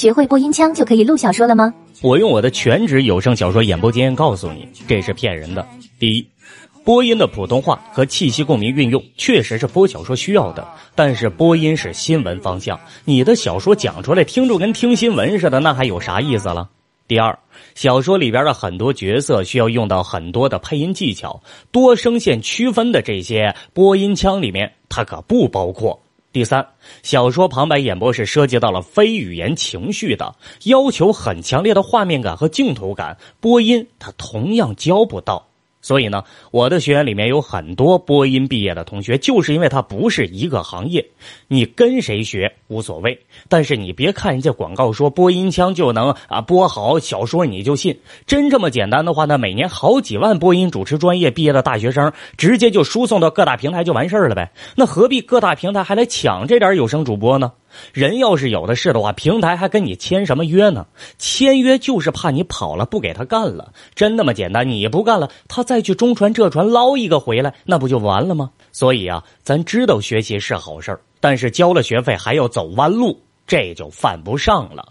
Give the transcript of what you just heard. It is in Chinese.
学会播音腔就可以录小说了吗？我用我的全职有声小说演播经验告诉你，这是骗人的。第一，播音的普通话和气息共鸣运用确实是播小说需要的，但是播音是新闻方向，你的小说讲出来听众跟听新闻似的，那还有啥意思了？第二，小说里边的很多角色需要用到很多的配音技巧，多声线区分的这些播音腔里面，它可不包括。第三，小说旁白演播是涉及到了非语言情绪的，要求很强烈的画面感和镜头感，播音它同样教不到。所以呢，我的学员里面有很多播音毕业的同学，就是因为他不是一个行业，你跟谁学无所谓，但是你别看人家广告说播音腔就能啊播好小说，你就信。真这么简单的话，那每年好几万播音主持专业毕业的大学生，直接就输送到各大平台就完事儿了呗。那何必各大平台还来抢这点有声主播呢？人要是有的是的话，平台还跟你签什么约呢？签约就是怕你跑了不给他干了，真那么简单？你不干了，他再去中船这船捞一个回来，那不就完了吗？所以啊，咱知道学习是好事但是交了学费还要走弯路，这就犯不上了。